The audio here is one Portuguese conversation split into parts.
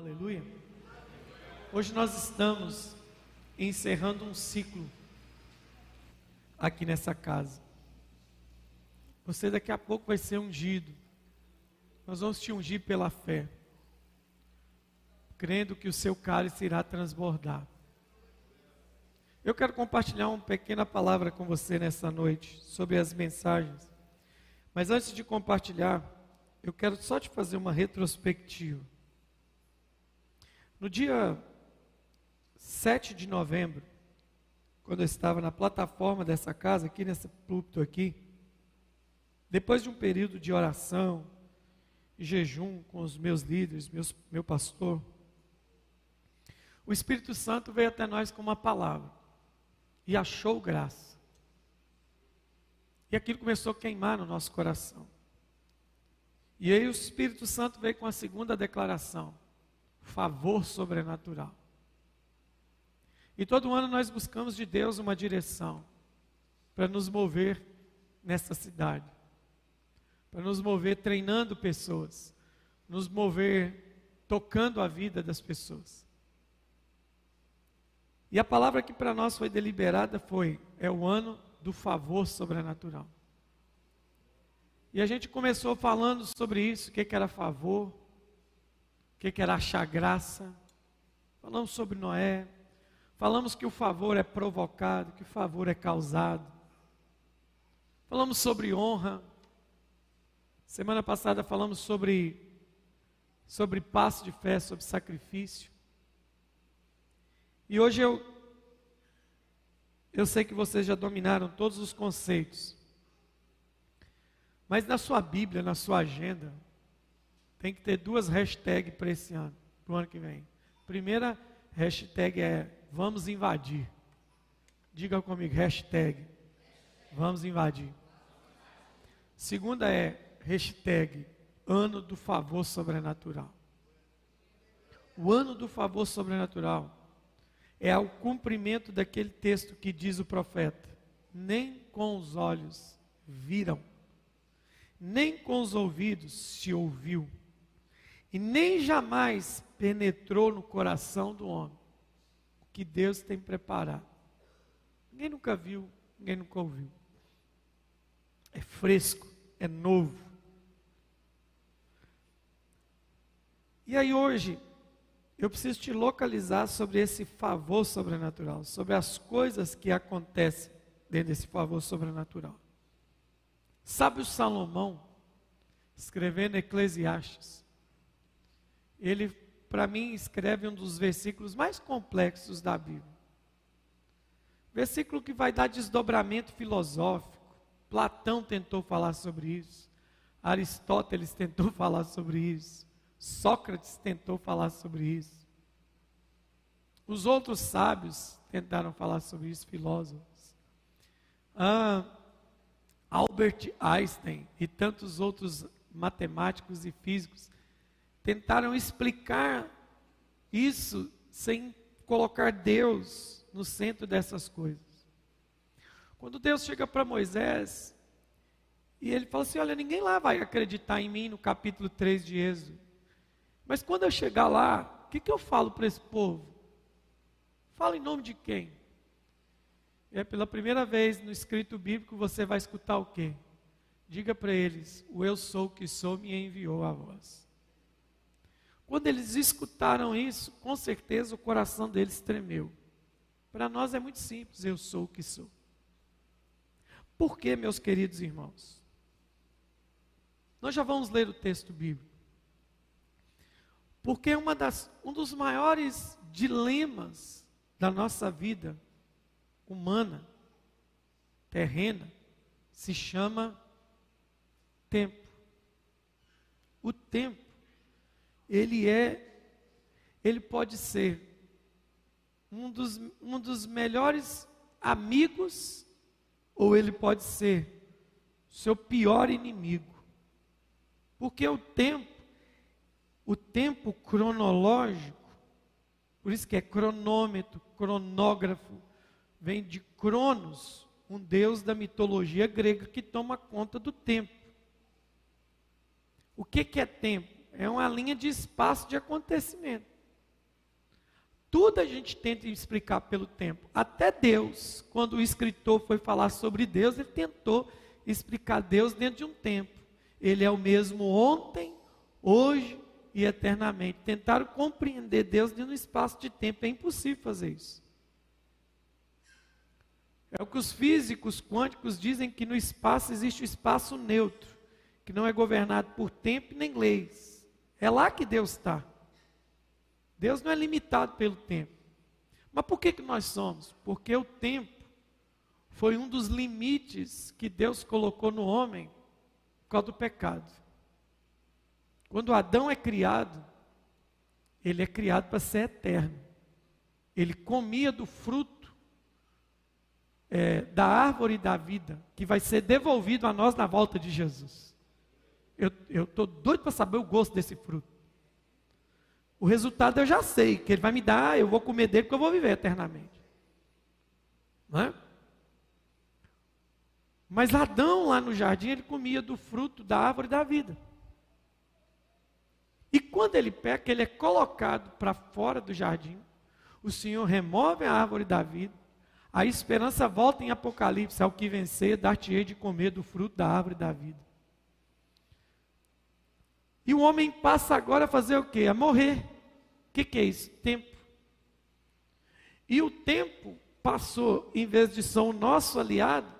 Aleluia. Hoje nós estamos encerrando um ciclo aqui nessa casa. Você daqui a pouco vai ser ungido. Nós vamos te ungir pela fé, crendo que o seu cálice irá transbordar. Eu quero compartilhar uma pequena palavra com você nessa noite sobre as mensagens. Mas antes de compartilhar, eu quero só te fazer uma retrospectiva. No dia 7 de novembro, quando eu estava na plataforma dessa casa, aqui nesse púlpito aqui, depois de um período de oração e jejum com os meus líderes, meus, meu pastor, o Espírito Santo veio até nós com uma palavra e achou graça. E aquilo começou a queimar no nosso coração. E aí o Espírito Santo veio com a segunda declaração: favor sobrenatural. E todo ano nós buscamos de Deus uma direção para nos mover nessa cidade, para nos mover treinando pessoas, nos mover tocando a vida das pessoas. E a palavra que para nós foi deliberada foi: é o ano do favor sobrenatural. E a gente começou falando sobre isso, o que, que era favor, que, que era achar graça. Falamos sobre Noé, falamos que o favor é provocado, que o favor é causado. Falamos sobre honra. Semana passada falamos sobre sobre passo de fé, sobre sacrifício. E hoje eu eu sei que vocês já dominaram todos os conceitos. Mas na sua Bíblia, na sua agenda, tem que ter duas hashtags para esse ano, para o ano que vem. Primeira hashtag é vamos invadir. Diga comigo, hashtag vamos invadir. Segunda é hashtag ano do favor sobrenatural. O ano do favor sobrenatural é ao cumprimento daquele texto que diz o profeta: nem com os olhos viram, nem com os ouvidos se ouviu, e nem jamais penetrou no coração do homem o que Deus tem preparado. Ninguém nunca viu, ninguém nunca ouviu. É fresco, é novo. E aí hoje, eu preciso te localizar sobre esse favor sobrenatural, sobre as coisas que acontecem dentro desse favor sobrenatural. Sabe o Salomão, escrevendo Eclesiastes, ele, para mim, escreve um dos versículos mais complexos da Bíblia. Versículo que vai dar desdobramento filosófico. Platão tentou falar sobre isso. Aristóteles tentou falar sobre isso. Sócrates tentou falar sobre isso. Os outros sábios tentaram falar sobre isso, filósofos. Ah, Albert Einstein e tantos outros matemáticos e físicos tentaram explicar isso sem colocar Deus no centro dessas coisas. Quando Deus chega para Moisés e ele fala assim: Olha, ninguém lá vai acreditar em mim no capítulo 3 de Êxodo. Mas quando eu chegar lá, o que, que eu falo para esse povo? Fala em nome de quem? É pela primeira vez no escrito bíblico você vai escutar o quê? Diga para eles: O eu sou que sou me enviou a vós. Quando eles escutaram isso, com certeza o coração deles tremeu. Para nós é muito simples: Eu sou o que sou. Por que, meus queridos irmãos? Nós já vamos ler o texto bíblico. Porque das, um dos maiores dilemas da nossa vida humana, terrena, se chama tempo. O tempo, ele é, ele pode ser um dos, um dos melhores amigos, ou ele pode ser seu pior inimigo. Porque o tempo o tempo cronológico, por isso que é cronômetro, cronógrafo, vem de Cronos, um deus da mitologia grega que toma conta do tempo. O que, que é tempo? É uma linha de espaço de acontecimento. Tudo a gente tenta explicar pelo tempo. Até Deus, quando o escritor foi falar sobre Deus, ele tentou explicar Deus dentro de um tempo. Ele é o mesmo ontem, hoje e eternamente. Tentaram compreender Deus dentro de um espaço de tempo. É impossível fazer isso. É o que os físicos quânticos dizem que no espaço existe o espaço neutro, que não é governado por tempo nem leis. É lá que Deus está. Deus não é limitado pelo tempo. Mas por que, que nós somos? Porque o tempo foi um dos limites que Deus colocou no homem por causa do pecado. Quando Adão é criado, ele é criado para ser eterno. Ele comia do fruto é, da árvore da vida, que vai ser devolvido a nós na volta de Jesus. Eu estou doido para saber o gosto desse fruto. O resultado eu já sei, que ele vai me dar, eu vou comer dele porque eu vou viver eternamente. Não é? Mas Adão lá no jardim, ele comia do fruto da árvore da vida. E quando ele peca, ele é colocado para fora do jardim. O Senhor remove a árvore da vida. A esperança volta em Apocalipse, ao que vencer, dar-te-ei de comer do fruto da árvore da vida. E o homem passa agora a fazer o quê? A morrer. O que, que é isso? Tempo. E o tempo passou, em vez de ser o nosso aliado,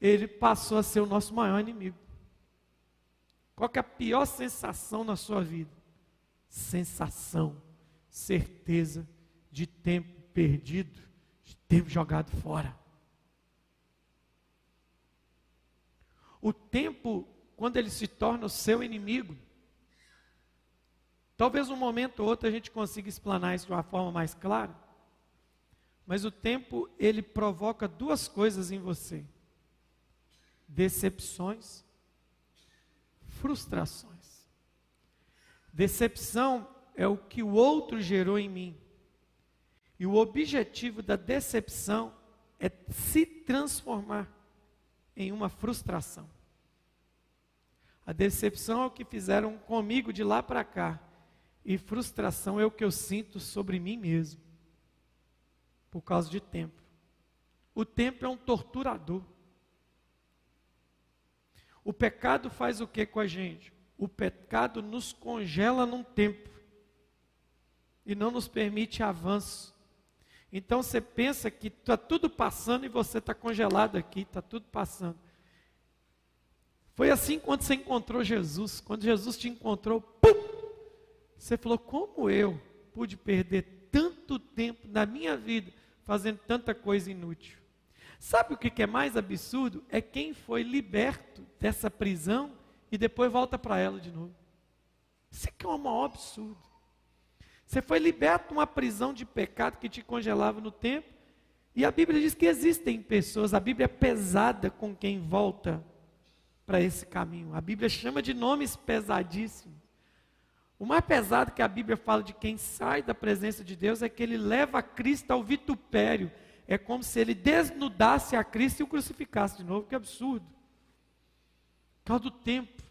ele passou a ser o nosso maior inimigo. Qual é a pior sensação na sua vida? Sensação, certeza de tempo perdido, de tempo jogado fora. O tempo quando ele se torna o seu inimigo. Talvez um momento ou outro a gente consiga explanar isso de uma forma mais clara. Mas o tempo, ele provoca duas coisas em você: decepções, frustrações. Decepção é o que o outro gerou em mim. E o objetivo da decepção é se transformar em uma frustração. A decepção é o que fizeram comigo de lá para cá. E frustração é o que eu sinto sobre mim mesmo. Por causa de tempo. O tempo é um torturador. O pecado faz o que com a gente? O pecado nos congela num tempo e não nos permite avanço. Então você pensa que está tudo passando e você está congelado aqui, está tudo passando. Foi assim quando você encontrou Jesus. Quando Jesus te encontrou, pum, você falou: Como eu pude perder tanto tempo na minha vida fazendo tanta coisa inútil? Sabe o que é mais absurdo? É quem foi liberto dessa prisão e depois volta para ela de novo. Isso aqui é um maior absurdo. Você foi liberto de uma prisão de pecado que te congelava no tempo. E a Bíblia diz que existem pessoas, a Bíblia é pesada com quem volta para esse caminho. A Bíblia chama de nomes pesadíssimos. O mais pesado que a Bíblia fala de quem sai da presença de Deus é que ele leva Cristo ao vitupério. É como se ele desnudasse a Cristo e o crucificasse de novo. Que absurdo. Por causa do tempo.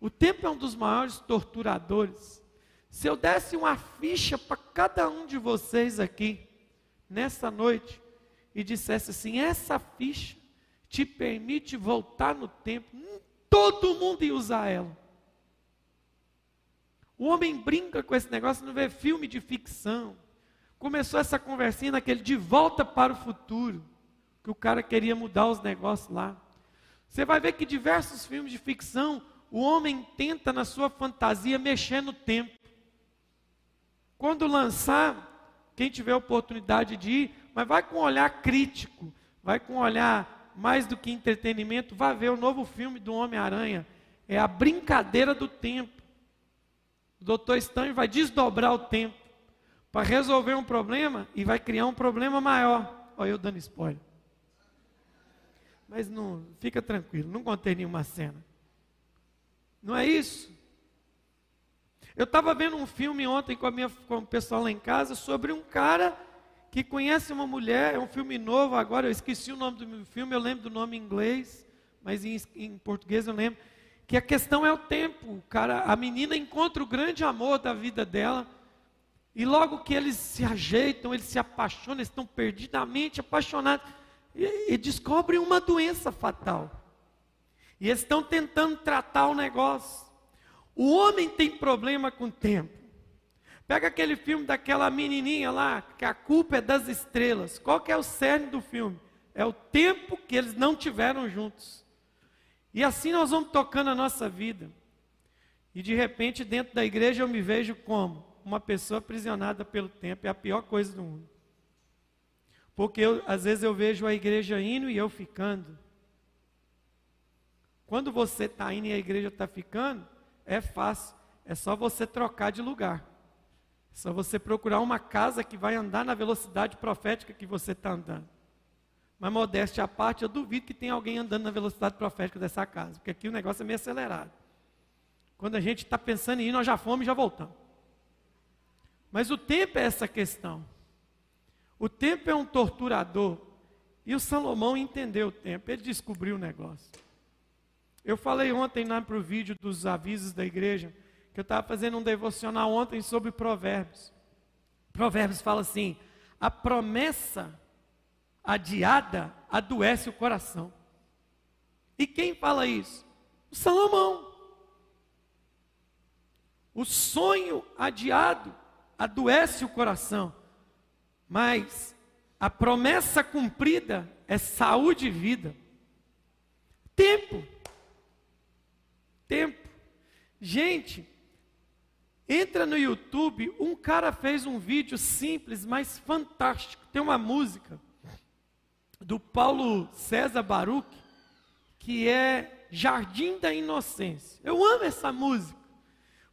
O tempo é um dos maiores torturadores. Se eu desse uma ficha para cada um de vocês aqui, nessa noite, e dissesse assim: essa ficha te permite voltar no tempo, todo mundo ia usar ela. O homem brinca com esse negócio, não vê filme de ficção. Começou essa conversinha naquele de volta para o futuro, que o cara queria mudar os negócios lá. Você vai ver que diversos filmes de ficção, o homem tenta na sua fantasia mexer no tempo. Quando lançar, quem tiver oportunidade de ir, mas vai com um olhar crítico, vai com um olhar mais do que entretenimento, vá ver o novo filme do Homem-Aranha. É a brincadeira do tempo. O doutor Stanley vai desdobrar o tempo para resolver um problema e vai criar um problema maior. Olha eu dando spoiler. Mas não, fica tranquilo, não contei nenhuma cena. Não é isso? Eu estava vendo um filme ontem com, a minha, com o pessoal lá em casa sobre um cara que conhece uma mulher, é um filme novo agora, eu esqueci o nome do filme, eu lembro do nome em inglês, mas em, em português eu lembro. que a questão é o tempo. Cara, a menina encontra o grande amor da vida dela, e logo que eles se ajeitam, eles se apaixonam, eles estão perdidamente apaixonados, e, e descobrem uma doença fatal. E eles estão tentando tratar o negócio. O homem tem problema com o tempo. Pega aquele filme daquela menininha lá, que a culpa é das estrelas. Qual que é o cerne do filme? É o tempo que eles não tiveram juntos. E assim nós vamos tocando a nossa vida. E de repente, dentro da igreja, eu me vejo como uma pessoa aprisionada pelo tempo. É a pior coisa do mundo. Porque eu, às vezes eu vejo a igreja indo e eu ficando. Quando você está indo e a igreja está ficando, é fácil. É só você trocar de lugar. Só você procurar uma casa que vai andar na velocidade profética que você está andando. Mas modéstia à parte, eu duvido que tenha alguém andando na velocidade profética dessa casa, porque aqui o negócio é meio acelerado. Quando a gente está pensando em ir, nós já fomos e já voltamos. Mas o tempo é essa questão. O tempo é um torturador. E o Salomão entendeu o tempo, ele descobriu o negócio. Eu falei ontem lá para o vídeo dos avisos da igreja, que eu estava fazendo um devocional ontem sobre provérbios. Provérbios fala assim: a promessa adiada adoece o coração. E quem fala isso? O Salomão. O sonho adiado adoece o coração, mas a promessa cumprida é saúde e vida. Tempo tempo. Gente, entra no YouTube, um cara fez um vídeo simples, mas fantástico. Tem uma música do Paulo César Baruch, que é Jardim da Inocência. Eu amo essa música,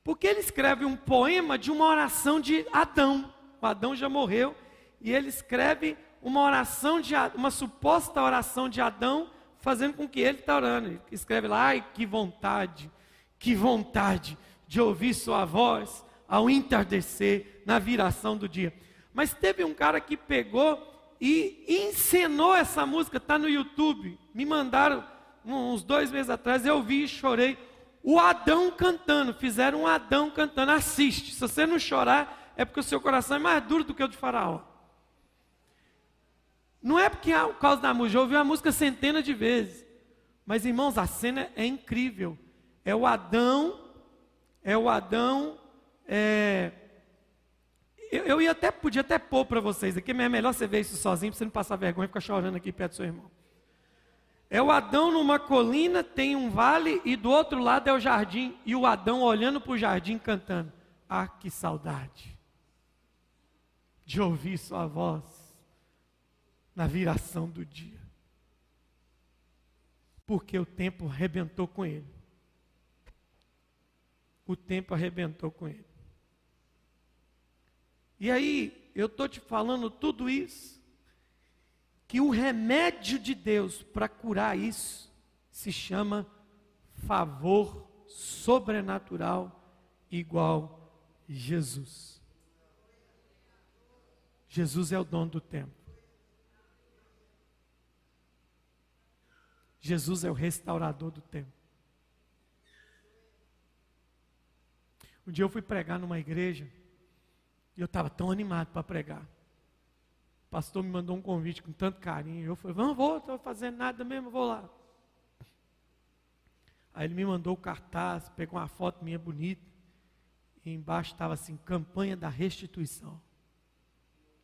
porque ele escreve um poema de uma oração de Adão. O Adão já morreu, e ele escreve uma oração de uma suposta oração de Adão fazendo com que ele está orando. Ele escreve lá, ai, que vontade, que vontade de ouvir sua voz ao entardecer, na viração do dia. Mas teve um cara que pegou e encenou essa música, está no YouTube. Me mandaram uns dois meses atrás, eu vi e chorei. O Adão cantando, fizeram um Adão cantando. Assiste, se você não chorar, é porque o seu coração é mais duro do que o de Faraó. Não é porque é por causa da música, já ouviu a música centenas de vezes. Mas irmãos, a cena é incrível. É o Adão, é o Adão. É... Eu, eu ia até, podia até pôr para vocês aqui, mas é melhor você ver isso sozinho, para você não passar vergonha e ficar chorando aqui perto do seu irmão. É o Adão numa colina, tem um vale, e do outro lado é o jardim, e o Adão olhando para o jardim cantando. Ah, que saudade de ouvir sua voz na viração do dia. Porque o tempo arrebentou com ele. O tempo arrebentou com ele. E aí, eu estou te falando tudo isso, que o remédio de Deus para curar isso se chama favor sobrenatural igual Jesus. Jesus é o dono do tempo. Jesus é o restaurador do tempo. Um dia eu fui pregar numa igreja e eu estava tão animado para pregar. O pastor me mandou um convite com tanto carinho. Eu falei, vamos, vou, estou fazendo nada mesmo, vou lá. Aí ele me mandou o cartaz, pegou uma foto minha bonita. E embaixo estava assim, campanha da restituição.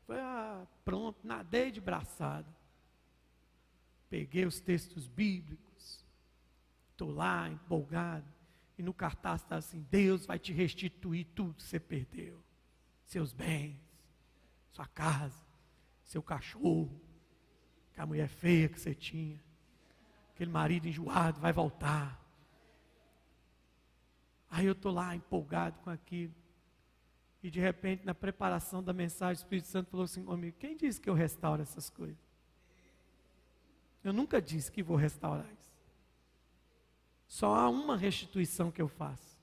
Foi, ah, pronto, nadei de braçada peguei os textos bíblicos, estou lá empolgado, e no cartaz está assim: Deus vai te restituir tudo que você perdeu, seus bens, sua casa, seu cachorro, a mulher feia que você tinha, aquele marido enjoado vai voltar. Aí eu estou lá empolgado com aquilo. E de repente, na preparação da mensagem, o Espírito Santo falou assim comigo: quem disse que eu restauro essas coisas? Eu nunca disse que vou restaurar. Só há uma restituição que eu faço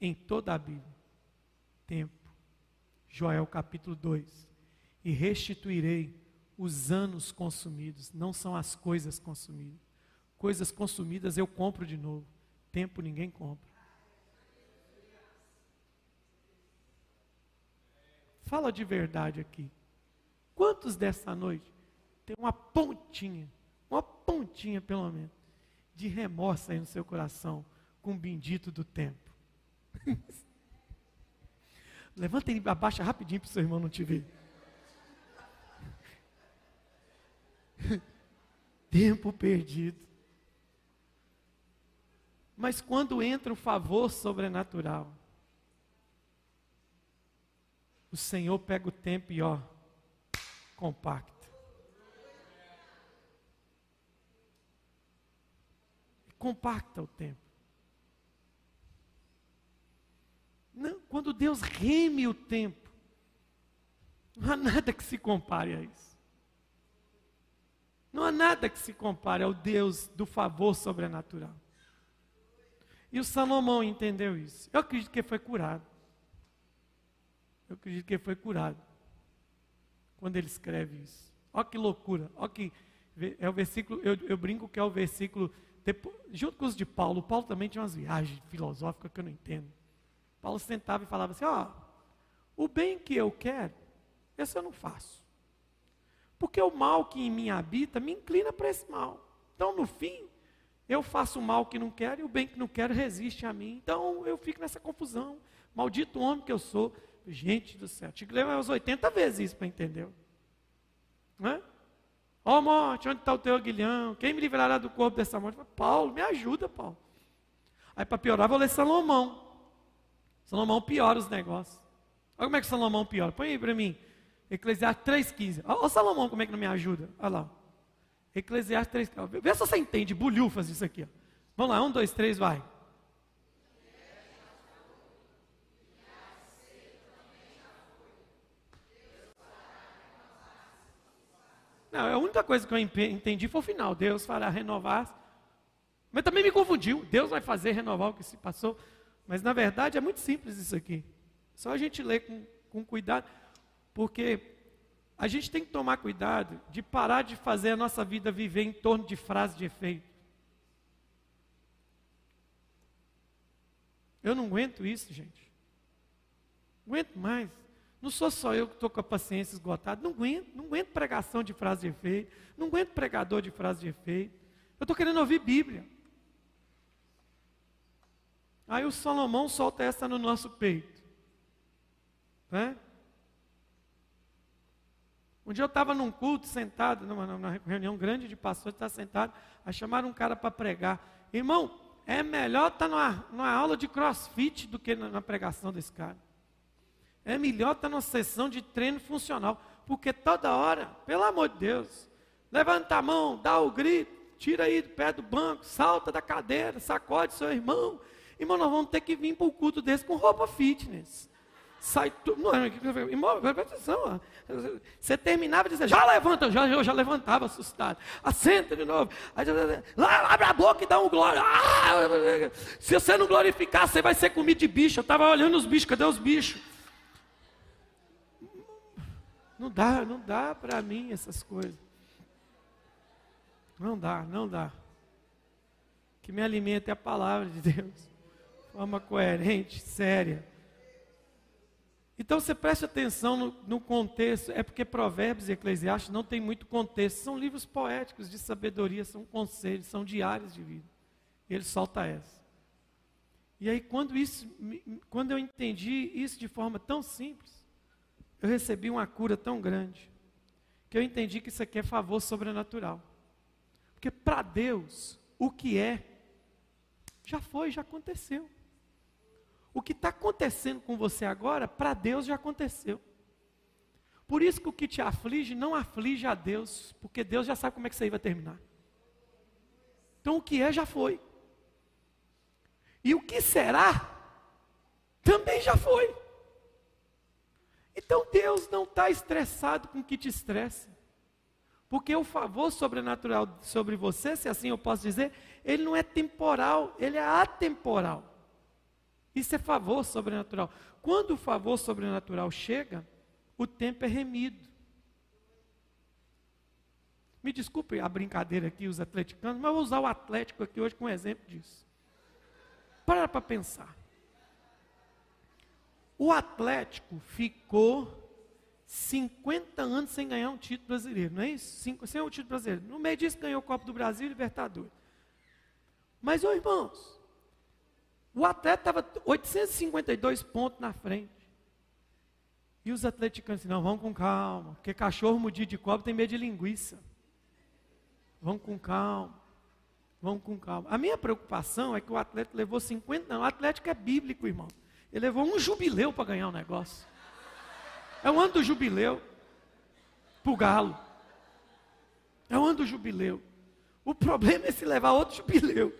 em toda a Bíblia: tempo. Joel capítulo 2. E restituirei os anos consumidos, não são as coisas consumidas. Coisas consumidas eu compro de novo. tempo ninguém compra. Fala de verdade aqui. Quantos dessa noite tem uma pontinha, uma pontinha pelo menos, de remorso aí no seu coração com o bendito do tempo? Levanta ele, abaixa rapidinho para o seu irmão não te ver. Tempo perdido. Mas quando entra o favor sobrenatural, o Senhor pega o tempo e ó, compacta. Compacta o tempo. Não, quando Deus reme o tempo, não há nada que se compare a isso. Não há nada que se compare ao Deus do favor sobrenatural. E o Salomão entendeu isso. Eu acredito que ele foi curado. Eu acredito que ele foi curado. Quando ele escreve isso. Olha que loucura. Olha que. É o versículo, eu, eu brinco que é o versículo. Depois, junto com os de Paulo. Paulo também tinha umas viagens filosóficas que eu não entendo. Paulo sentava e falava assim: Ó, o bem que eu quero, esse eu não faço. Porque o mal que em mim habita me inclina para esse mal. Então, no fim, eu faço o mal que não quero e o bem que não quero resiste a mim. Então eu fico nessa confusão. Maldito homem que eu sou. Gente do céu, tinha que ler umas 80 vezes isso para entender. Não Ó oh, morte, onde está o teu aguilhão? Quem me livrará do corpo dessa morte? Paulo, me ajuda, Paulo. Aí para piorar, vou ler Salomão. Salomão piora os negócios. Olha como é que Salomão piora. Põe aí para mim. Eclesiastes 3,15. Olha Salomão como é que não me ajuda. Olha lá. Eclesiastes 3. Vê se você entende, bulhufas isso aqui. Ó. Vamos lá, um, dois, três, vai. Não, a única coisa que eu entendi foi o final. Deus fará renovar. Mas também me confundiu. Deus vai fazer renovar o que se passou. Mas na verdade é muito simples isso aqui. Só a gente ler com, com cuidado. Porque a gente tem que tomar cuidado de parar de fazer a nossa vida viver em torno de frases de efeito. Eu não aguento isso, gente. Não aguento mais. Não sou só eu que estou com a paciência esgotada. Não aguento, não aguento pregação de frase de efeito. Não aguento pregador de frase de efeito. Eu estou querendo ouvir Bíblia. Aí o Salomão solta essa no nosso peito. Né? Um dia eu estava num culto sentado, numa, numa, reunião grande de pastores, está sentado, aí chamaram um cara para pregar. Irmão, é melhor estar tá numa, numa, aula de crossfit do que na, na pregação desse cara. É melhor estar numa sessão de treino funcional, porque toda hora, pelo amor de Deus, levanta a mão, dá o grito, tira aí do pé do banco, salta da cadeira, sacode seu irmão. Irmão, nós vamos ter que vir para o culto desse com roupa fitness sai tudo. Não, irmão, presta atenção. Você terminava dizer, já levanta, já, eu já levantava assustado. Assenta de novo. Aí, lá, abre a boca e dá um glória. Ah, se você não glorificar, você vai ser comido de bicho. Eu estava olhando os bichos, cadê os bichos? Não dá, não dá para mim essas coisas. Não dá, não dá. Que me alimente é a palavra de Deus. De forma coerente, séria. Então você preste atenção no, no, contexto, é porque Provérbios e Eclesiastes não tem muito contexto, são livros poéticos de sabedoria, são conselhos, são diários de vida. Ele solta essa. E aí quando isso, quando eu entendi isso de forma tão simples, eu recebi uma cura tão grande, que eu entendi que isso aqui é favor sobrenatural. Porque para Deus, o que é, já foi, já aconteceu. O que está acontecendo com você agora, para Deus já aconteceu. Por isso que o que te aflige não aflige a Deus, porque Deus já sabe como é que isso aí vai terminar. Então o que é já foi. E o que será também já foi. Então Deus não está estressado com o que te estressa. Porque o favor sobrenatural sobre você, se assim eu posso dizer, ele não é temporal, ele é atemporal. Isso é favor sobrenatural. Quando o favor sobrenatural chega, o tempo é remido. Me desculpe a brincadeira aqui, os atleticanos, mas eu vou usar o Atlético aqui hoje como exemplo disso. para para pensar. O Atlético ficou 50 anos sem ganhar um título brasileiro, não é isso? Cinco, sem um título brasileiro. No meio disso ganhou o Copa do Brasil e Libertadores. Mas, ô irmãos, o atleta estava 852 pontos na frente. E os atleticanos assim, não, vamos com calma, porque cachorro mudido de cobre tem medo de linguiça. Vamos com calma, vamos com calma. A minha preocupação é que o atleta levou 50, não, o Atlético é bíblico, irmão. Ele levou um jubileu para ganhar o negócio. É o ano do jubileu. Para o galo. É o ano do jubileu. O problema é se levar outro jubileu.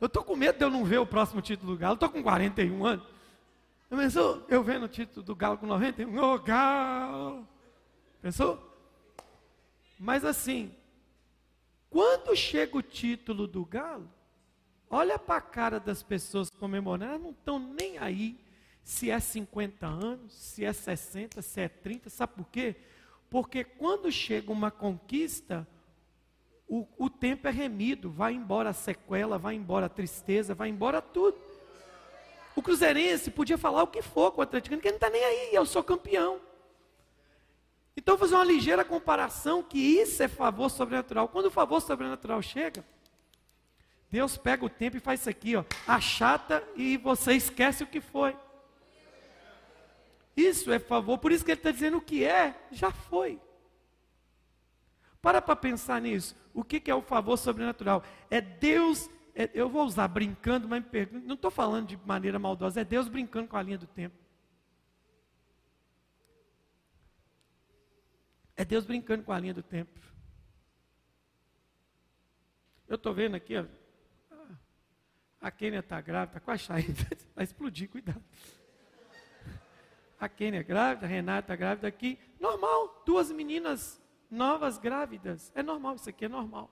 Eu estou com medo de eu não ver o próximo título do Galo. Estou com 41 anos. Pensou? Eu vendo o título do Galo com 91. Ô, oh, Galo! Pensou? Mas assim, quando chega o título do Galo, olha para a cara das pessoas comemorando, elas não estão nem aí se é 50 anos, se é 60, se é 30, sabe por quê? Porque quando chega uma conquista, o, o tempo é remido, vai embora a sequela, vai embora a tristeza, vai embora tudo. O Cruzeirense podia falar o que for com o Atlético, ele não está nem aí, eu sou campeão. Então, fazer uma ligeira comparação que isso é favor sobrenatural. Quando o favor sobrenatural chega, Deus pega o tempo e faz isso aqui, ó, achata e você esquece o que foi. Isso é favor, por isso que ele está dizendo o que é, já foi. Para para pensar nisso. O que, que é o favor sobrenatural? É Deus, é, eu vou usar brincando, mas não estou falando de maneira maldosa, é Deus brincando com a linha do tempo. É Deus brincando com a linha do tempo. Eu estou vendo aqui, ó, a Kênia está grávida, está quase saindo, vai explodir, cuidado a Kênia é grávida, a Renata é grávida aqui. Normal, duas meninas novas grávidas. É normal, isso aqui é normal.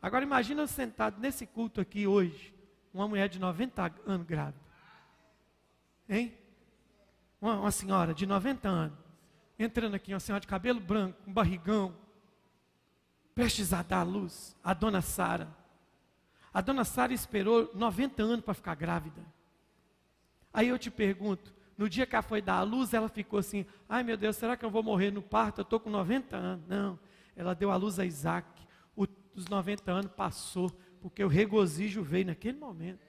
Agora imagina sentado nesse culto aqui hoje, uma mulher de 90 anos grávida. Hein? Uma, uma senhora de 90 anos. Entrando aqui, uma senhora de cabelo branco, um barrigão. Prestes a dar a luz. A dona Sara. A dona Sara esperou 90 anos para ficar grávida. Aí eu te pergunto, no dia que ela foi dar a luz, ela ficou assim: ai meu Deus, será que eu vou morrer no parto? Eu estou com 90 anos. Não, ela deu a luz a Isaac. O, os 90 anos passou, porque o regozijo veio naquele momento.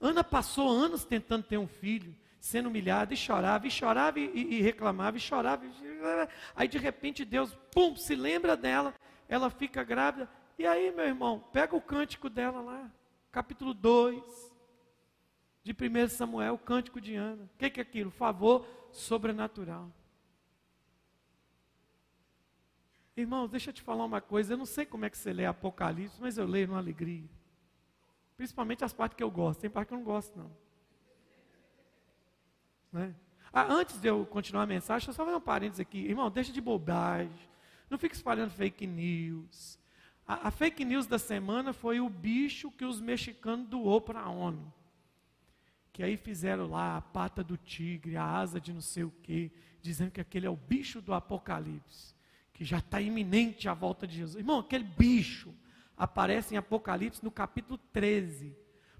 Ana passou anos tentando ter um filho, sendo humilhada, e chorava, e chorava, e, e reclamava, e chorava. E... Aí de repente Deus, pum, se lembra dela, ela fica grávida. E aí, meu irmão, pega o cântico dela lá, capítulo 2 de 1 Samuel, o cântico de Ana. O que, que é aquilo? Favor sobrenatural. Irmãos, deixa eu te falar uma coisa. Eu não sei como é que você lê Apocalipse, mas eu leio numa alegria. Principalmente as partes que eu gosto. Tem parte que eu não gosto, não. Né? Ah, antes de eu continuar a mensagem, deixa eu só fazer um parênteses aqui. Irmão, deixa de bobagem. Não fique espalhando fake news. A, a fake news da semana foi o bicho que os mexicanos doou para a ONU que aí fizeram lá a pata do tigre, a asa de não sei o quê, dizendo que aquele é o bicho do Apocalipse, que já está iminente a volta de Jesus. Irmão, aquele bicho aparece em Apocalipse no capítulo 13.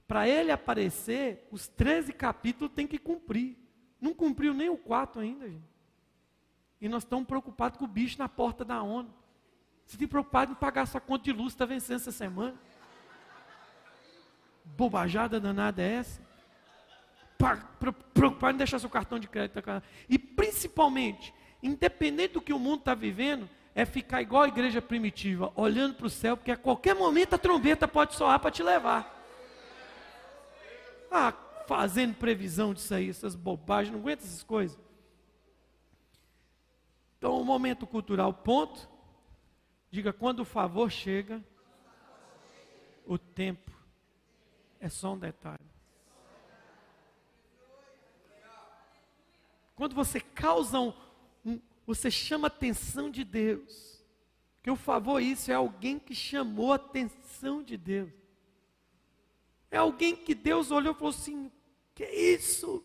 Para ele aparecer, os 13 capítulos tem que cumprir. Não cumpriu nem o 4 ainda, gente. E nós estamos preocupados com o bicho na porta da ONU. Você tem preocupado em pagar sua conta de luz, está vencendo essa semana. Bobajada danada é essa? preocupado em deixar seu cartão de crédito. E principalmente, independente do que o mundo está vivendo, é ficar igual a igreja primitiva, olhando para o céu, porque a qualquer momento a trombeta pode soar para te levar. Ah, fazendo previsão disso aí, essas bobagens, não aguenta essas coisas. Então, o momento cultural, ponto. Diga, quando o favor chega, o tempo é só um detalhe. Quando você causa um, um você chama a atenção de Deus. Que o favor isso é alguém que chamou a atenção de Deus. É alguém que Deus olhou e falou assim: "Que é isso?"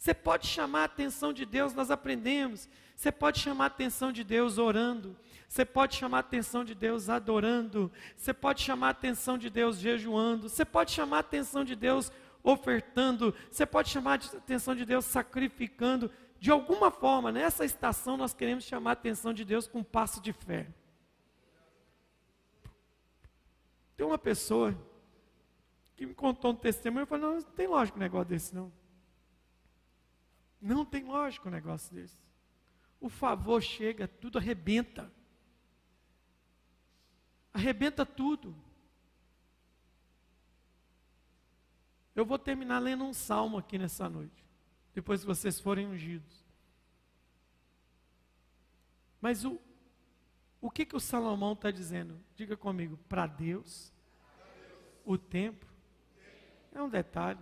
Você pode chamar a atenção de Deus, nós aprendemos. Você pode chamar a atenção de Deus orando. Você pode chamar a atenção de Deus adorando. Você pode chamar a atenção de Deus jejuando. Você pode chamar a atenção de Deus ofertando. Você pode chamar a atenção de Deus sacrificando. De alguma forma, nessa estação, nós queremos chamar a atenção de Deus com um passo de fé. Tem uma pessoa que me contou um testemunho, eu falei, não, não tem lógico um negócio desse, não. Não tem lógico um negócio desse. O favor chega, tudo arrebenta. Arrebenta tudo. Eu vou terminar lendo um salmo aqui nessa noite. Depois que vocês forem ungidos. Mas o, o que, que o Salomão está dizendo? Diga comigo, para Deus, o tempo é um detalhe.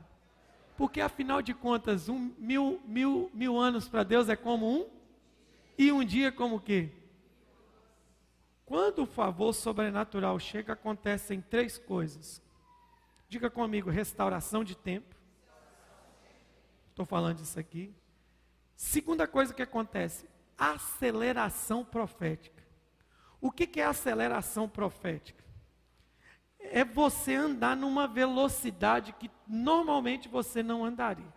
Porque afinal de contas, um, mil, mil, mil anos para Deus é como um, e um dia como o quê? Quando o favor sobrenatural chega, acontecem três coisas. Diga comigo, restauração de tempo. Estou falando disso aqui. Segunda coisa que acontece, aceleração profética. O que, que é aceleração profética? É você andar numa velocidade que normalmente você não andaria.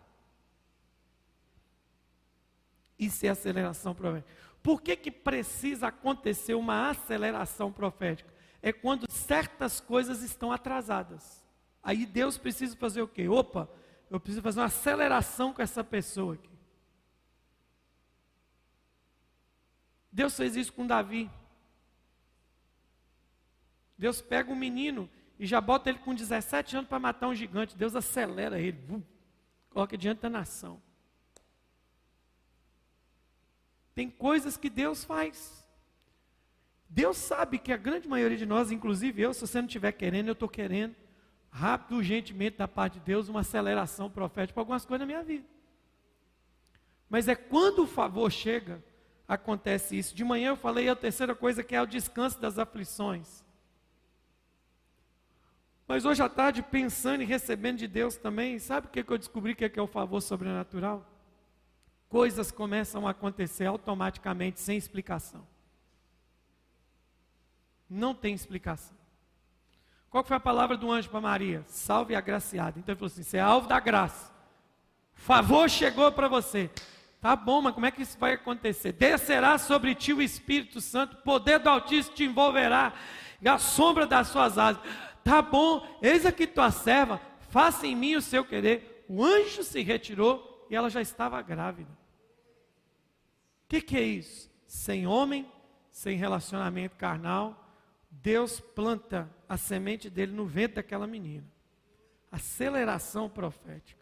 Isso é aceleração profética. Por que, que precisa acontecer uma aceleração profética? É quando certas coisas estão atrasadas. Aí Deus precisa fazer o quê? Opa, eu preciso fazer uma aceleração com essa pessoa aqui. Deus fez isso com Davi. Deus pega um menino e já bota ele com 17 anos para matar um gigante. Deus acelera ele, coloca diante da nação. Tem coisas que Deus faz. Deus sabe que a grande maioria de nós, inclusive eu, se você não estiver querendo, eu estou querendo, rápido, urgentemente, da parte de Deus, uma aceleração profética para algumas coisas na minha vida. Mas é quando o favor chega, acontece isso. De manhã eu falei a terceira coisa que é o descanso das aflições. Mas hoje à tarde, pensando e recebendo de Deus também, sabe o que eu descobri que é, que é o favor sobrenatural? coisas começam a acontecer automaticamente, sem explicação. Não tem explicação. Qual foi a palavra do anjo para Maria? Salve a agraciada. Então ele falou assim: você é alvo da graça. Favor chegou para você. Tá bom, mas como é que isso vai acontecer? Descerá sobre ti o Espírito Santo, o poder do Altíssimo te envolverá, e a sombra das suas asas. Tá bom, eis aqui tua serva, faça em mim o seu querer. O anjo se retirou e ela já estava grávida que, que é isso? Sem homem, sem relacionamento carnal, Deus planta a semente dele no ventre daquela menina. Aceleração profética.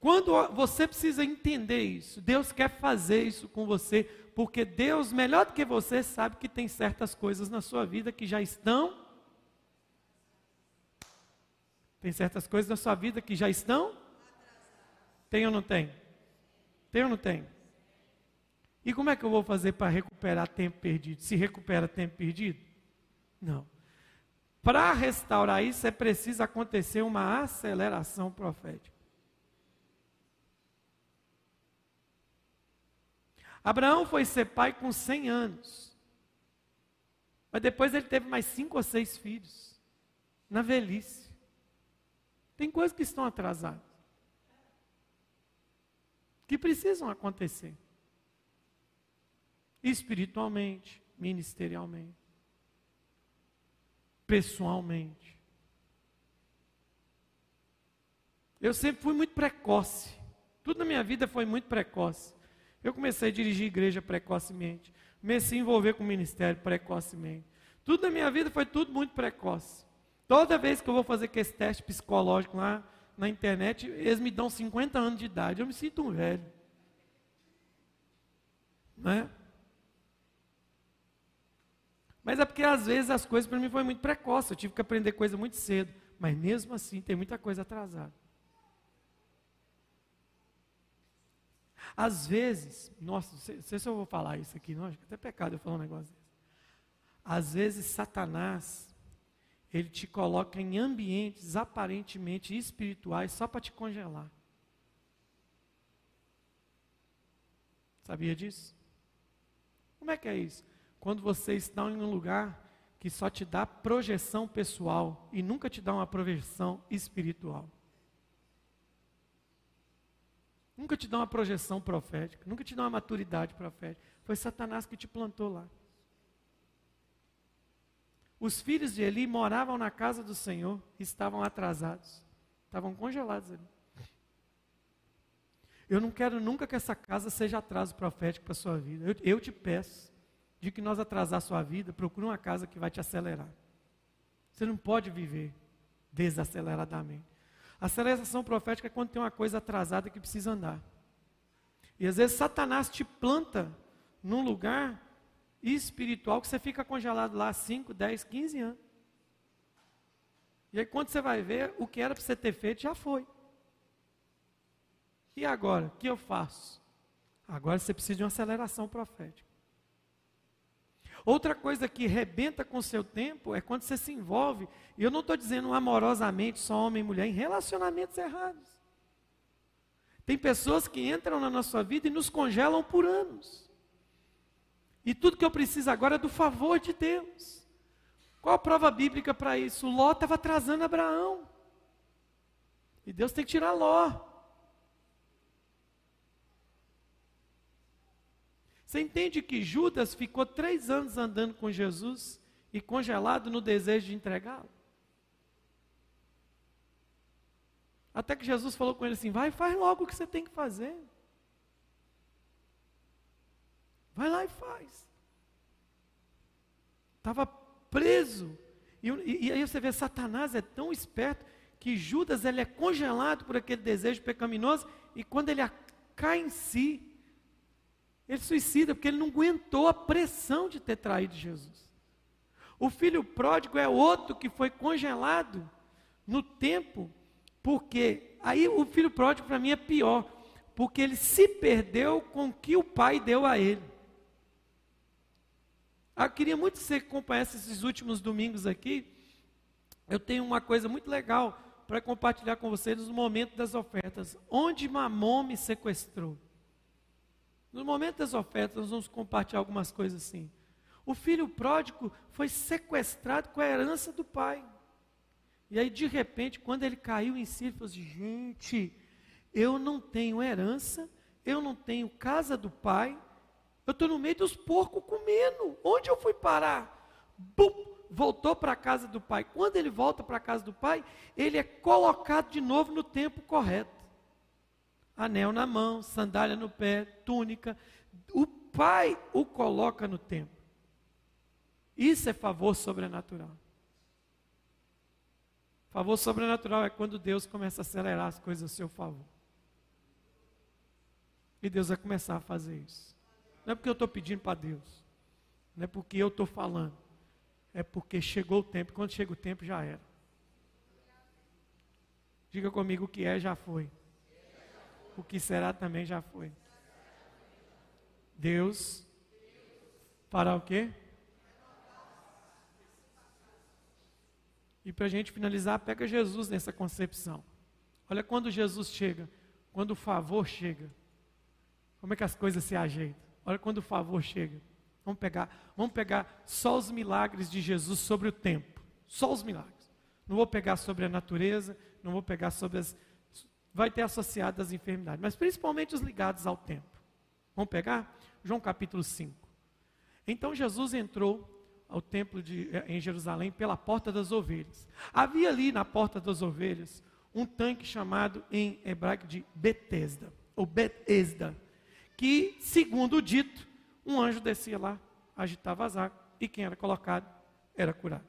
Quando você precisa entender isso, Deus quer fazer isso com você, porque Deus, melhor do que você, sabe que tem certas coisas na sua vida que já estão. Tem certas coisas na sua vida que já estão? Tem ou não tem? Tem ou não tem? E como é que eu vou fazer para recuperar tempo perdido? Se recupera tempo perdido? Não. Para restaurar isso é preciso acontecer uma aceleração profética. Abraão foi ser pai com 100 anos. Mas depois ele teve mais cinco ou seis filhos. Na velhice. Tem coisas que estão atrasadas. Que precisam acontecer espiritualmente, ministerialmente, pessoalmente. Eu sempre fui muito precoce. Tudo na minha vida foi muito precoce. Eu comecei a dirigir igreja precocemente. Comecei a envolver com o ministério precocemente. Tudo na minha vida foi tudo muito precoce. Toda vez que eu vou fazer esse teste psicológico lá na internet, eles me dão 50 anos de idade. Eu me sinto um velho. Não é? Mas é porque às vezes as coisas para mim foi muito precoce, eu tive que aprender coisa muito cedo. Mas mesmo assim tem muita coisa atrasada. Às vezes, nossa, não sei, se eu vou falar isso aqui, não, acho que é até pecado eu falar um negócio desse. Às vezes Satanás, ele te coloca em ambientes aparentemente espirituais só para te congelar. Sabia disso? Como é que é isso? Quando você está em um lugar que só te dá projeção pessoal e nunca te dá uma projeção espiritual. Nunca te dá uma projeção profética, nunca te dá uma maturidade profética. Foi Satanás que te plantou lá. Os filhos de Eli moravam na casa do Senhor e estavam atrasados. Estavam congelados ali. Eu não quero nunca que essa casa seja atraso profético para a sua vida. Eu, eu, te peço, de que nós atrasar a sua vida, procure uma casa que vai te acelerar. Você não pode viver desaceleradamente. Aceleração profética é quando tem uma coisa atrasada que precisa andar. E às vezes Satanás te planta num lugar espiritual que você fica congelado lá 5, 10, 15 anos. E aí quando você vai ver, o que era para você ter feito já foi. E agora, o que eu faço? Agora você precisa de uma aceleração profética. Outra coisa que rebenta com o seu tempo é quando você se envolve, e eu não estou dizendo amorosamente, só homem e mulher, em relacionamentos errados. Tem pessoas que entram na nossa vida e nos congelam por anos. E tudo que eu preciso agora é do favor de Deus. Qual a prova bíblica para isso? Ló estava atrasando Abraão. E Deus tem que tirar Ló. Você entende que Judas ficou três anos andando com Jesus e congelado no desejo de entregá-lo? Até que Jesus falou com ele assim: vai, faz logo o que você tem que fazer. Vai lá e faz. Estava preso. E, e, aí você vê, Satanás é tão esperto que Judas ele é congelado por aquele desejo pecaminoso e quando ele cai em si, ele suicida porque ele não aguentou a pressão de ter traído Jesus. O filho pródigo é outro que foi congelado no tempo, porque aí o filho pródigo para mim é pior, porque ele se perdeu com o que o pai deu a ele. Ah, eu queria muito que você acompanhasse esses últimos domingos aqui. Eu tenho uma coisa muito legal para compartilhar com vocês no momento das ofertas. Onde Mamon me sequestrou. No momento das ofertas, nós vamos compartilhar algumas coisas assim. O filho pródigo foi sequestrado com a herança do pai. E aí, de repente, quando ele caiu em si, ele falou assim: gente, eu não tenho herança, eu não tenho casa do pai, eu estou no meio dos porcos comendo. Onde eu fui parar? Bum! Voltou para a casa do pai. Quando ele volta para a casa do pai, ele é colocado de novo no tempo correto anel na mão, sandália no pé, túnica. O pai o coloca no templo. Isso é favor sobrenatural. Favor sobrenatural é quando Deus começa a acelerar as coisas a seu favor. E Deus vai começar a fazer isso. Não é porque eu estou pedindo para Deus. Não é porque eu estou falando. É porque chegou o tempo. Quando chega o tempo, já era. Diga comigo o que é, já foi o que será também já foi. Deus fará o quê? E para a gente finalizar, pega Jesus nessa concepção. Olha quando Jesus chega, quando o favor chega, como é que as coisas se ajeitam? Olha quando o favor chega. Vamos pegar, vamos pegar só os milagres de Jesus sobre o tempo. Só os milagres. Não vou pegar sobre a natureza, não vou pegar sobre as vai ter associado as enfermidades, mas principalmente os ligados ao tempo. Vamos pegar? João capítulo 5. Então Jesus entrou ao templo de, eh, em Jerusalém pela porta das ovelhas. Havia ali na porta das ovelhas um tanque chamado em hebraico de Betesda, ou Betesda, que, segundo o dito, um anjo descia lá, agitava as águas, e quem era colocado era curado.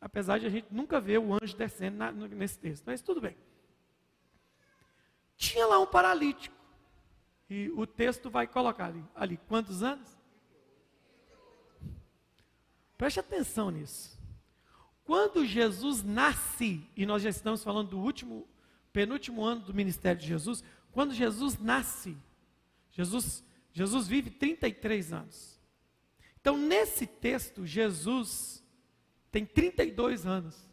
Apesar de a gente nunca ver o anjo descendo na, nesse texto, mas tudo bem. Tinha lá um paralítico. E o texto vai colocar ali, ali quantos anos? Preste atenção nisso. Quando Jesus nasce, e nós já estamos falando do último, penúltimo ano do ministério de Jesus, quando Jesus nasce, Jesus, Jesus vive 33 anos. Então, nesse texto, Jesus tem 32 anos.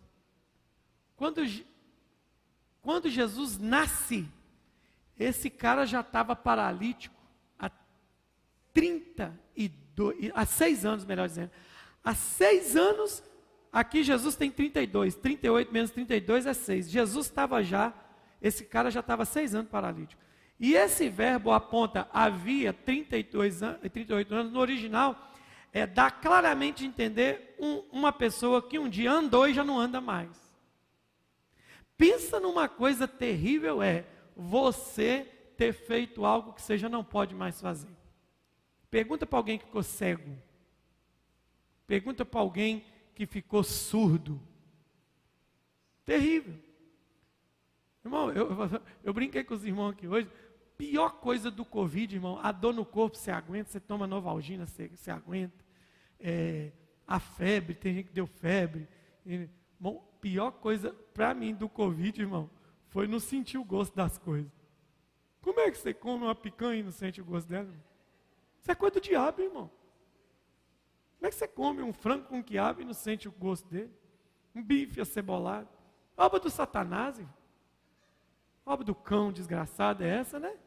Quando, quando Jesus nasce, esse cara já estava paralítico há 32, há seis anos, melhor dizendo. Há seis anos, aqui Jesus tem 32, 38 menos 32 é 6. Jesus estava já, esse cara já estava seis anos paralítico. E esse verbo aponta havia 32 an 38 anos, no original, é, dá claramente entender um, uma pessoa que um dia andou e já não anda mais. Pensa numa coisa terrível é você ter feito algo que você já não pode mais fazer. Pergunta para alguém que ficou cego. Pergunta para alguém que ficou surdo. Terrível. Irmão, eu, eu brinquei com os irmãos aqui hoje. Pior coisa do Covid, irmão, a dor no corpo você aguenta, você toma Novalgina, você, você aguenta. É, a febre, tem gente que deu febre. Irmão, pior coisa para mim do Covid, irmão, foi não sentir o gosto das coisas. Como é que você come uma picanha e não sente o gosto dela? Isso é coisa do diabo, irmão. Como é que você come um frango com quiabo e não sente o gosto dele? Um bife acebolado. Obra do Satanás, irmão. Obra do cão desgraçado é essa, né?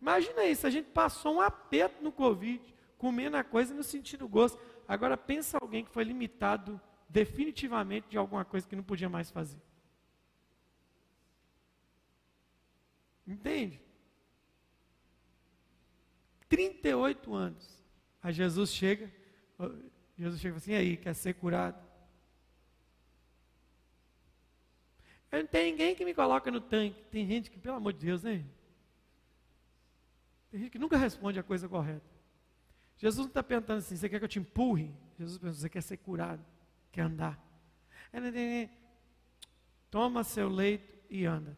Imagina isso, a gente passou um aperto no Covid, comendo a coisa e não sentindo gosto. Agora pensa alguém que foi limitado definitivamente de alguma coisa que não podia mais fazer. Entende? 38 anos. Aí Jesus chega, Jesus chega assim, aí, quer ser curado? Eu não tenho ninguém que me coloca no tanque. Tem gente que, pelo amor de Deus, né? Tem gente que nunca responde a coisa correta. Jesus não está perguntando assim, você quer que eu te empurre? Jesus pergunta, você quer ser curado? Quer andar? Toma seu leito e anda.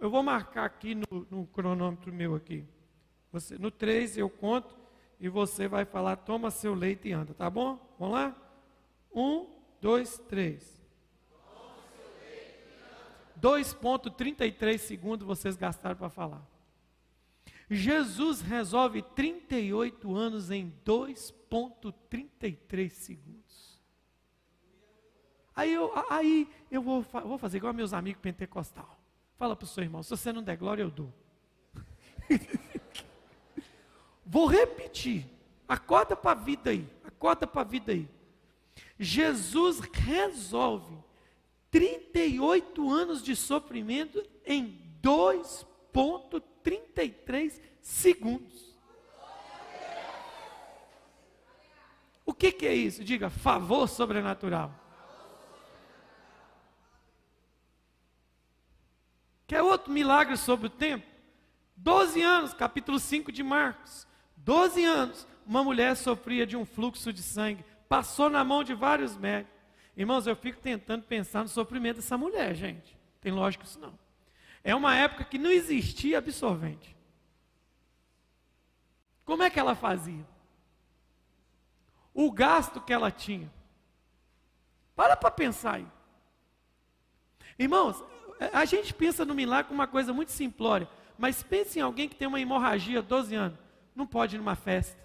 Eu vou marcar aqui no, no cronômetro meu aqui. Você, no 3 eu conto e você vai falar, toma seu leito e anda, tá bom? Vamos lá? Um, dois, três. 2,33 segundos vocês gastaram para falar. Jesus resolve 38 anos em 2,33 segundos. Aí eu, aí eu vou, vou fazer igual meus amigos pentecostal. Fala para o seu irmão, se você não der glória, eu dou. vou repetir. Acorda para a vida aí. Acorda para a vida aí. Jesus resolve 38 anos de sofrimento em 2,33 segundos. O que, que é isso? Diga, favor sobrenatural. Quer outro milagre sobre o tempo? 12 anos, capítulo 5 de Marcos. 12 anos, uma mulher sofria de um fluxo de sangue, passou na mão de vários médicos. Irmãos, eu fico tentando pensar no sofrimento dessa mulher, gente. Tem lógico isso não. É uma época que não existia absorvente. Como é que ela fazia? O gasto que ela tinha. Para para pensar aí. Irmãos, a gente pensa no milagre como uma coisa muito simplória, mas pense em alguém que tem uma hemorragia 12 anos, não pode ir numa festa.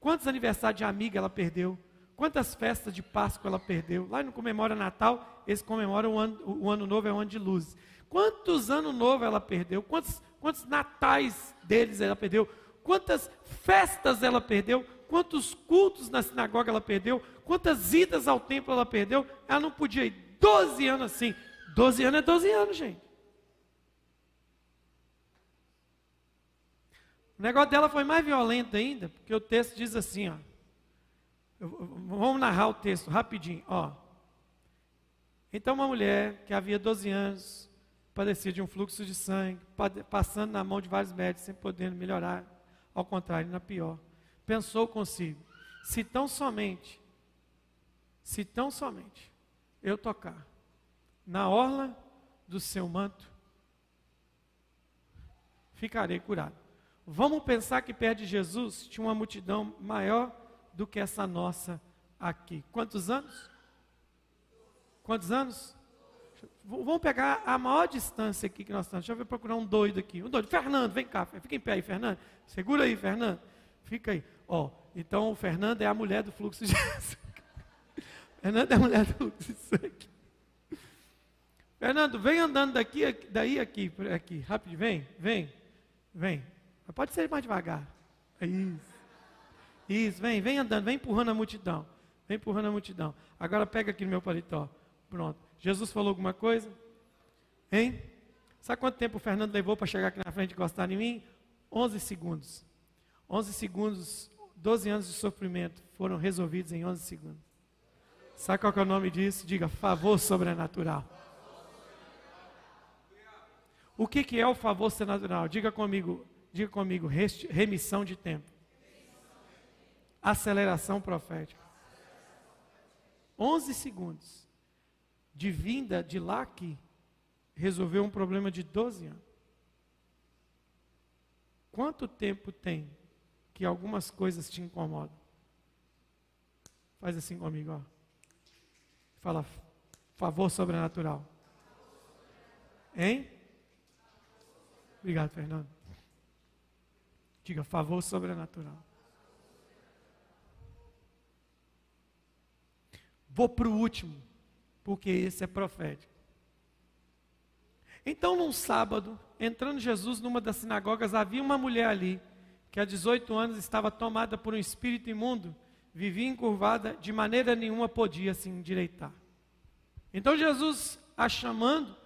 Quantos aniversários de amiga ela perdeu? Quantas festas de Páscoa ela perdeu? Lá não comemora Natal, eles comemoram o ano, o ano novo, é o ano de luzes. Quantos anos novo ela perdeu? Quantos, quantos natais deles ela perdeu? Quantas festas ela perdeu? Quantos cultos na sinagoga ela perdeu? Quantas idas ao templo ela perdeu? Ela não podia ir. Doze anos assim. Doze anos é doze anos, gente. O negócio dela foi mais violento ainda, porque o texto diz assim, ó. Vamos narrar o texto rapidinho, ó. Então uma mulher que havia 12 anos padecia de um fluxo de sangue, passando na mão de vários médicos, sem podendo melhorar, ao contrário, na pior. Pensou consigo: se tão somente, se tão somente eu tocar na orla do seu manto, ficarei curado. Vamos pensar que perto de Jesus tinha uma multidão maior do que essa nossa aqui. Quantos anos? Quantos anos? Vamos pegar a maior distância aqui que nós estamos. Deixa eu procurar um doido aqui. Um doido. Fernando, vem cá. Fica em pé aí, Fernando. Segura aí, Fernando. Fica aí. Ó, então o Fernando é a mulher do fluxo de sangue. Fernando é a mulher do fluxo de sangue. Fernando, vem andando daqui, daí aqui, aqui, rápido, vem, vem, vem. Pode ser mais devagar. É isso. Isso, vem, vem andando, vem empurrando a multidão. Vem empurrando a multidão. Agora pega aqui no meu paletó. Pronto. Jesus falou alguma coisa? Hein? Sabe quanto tempo o Fernando levou para chegar aqui na frente e encostar em mim? 11 segundos. 11 segundos, 12 anos de sofrimento foram resolvidos em 11 segundos. Sabe qual é o nome disso? Diga, favor sobrenatural. O que, que é o favor sobrenatural? Diga comigo, diga comigo, remissão de tempo. Aceleração profética. 11 segundos de vinda de lá aqui resolveu um problema de 12 anos. Quanto tempo tem que algumas coisas te incomodam? Faz assim comigo, ó. Fala, favor sobrenatural. Hein? Obrigado, Fernando. Diga, favor sobrenatural. Vou para o último, porque esse é profético. Então, num sábado, entrando Jesus numa das sinagogas, havia uma mulher ali, que há 18 anos estava tomada por um espírito imundo, vivia encurvada, de maneira nenhuma podia se endireitar. Então Jesus, a chamando,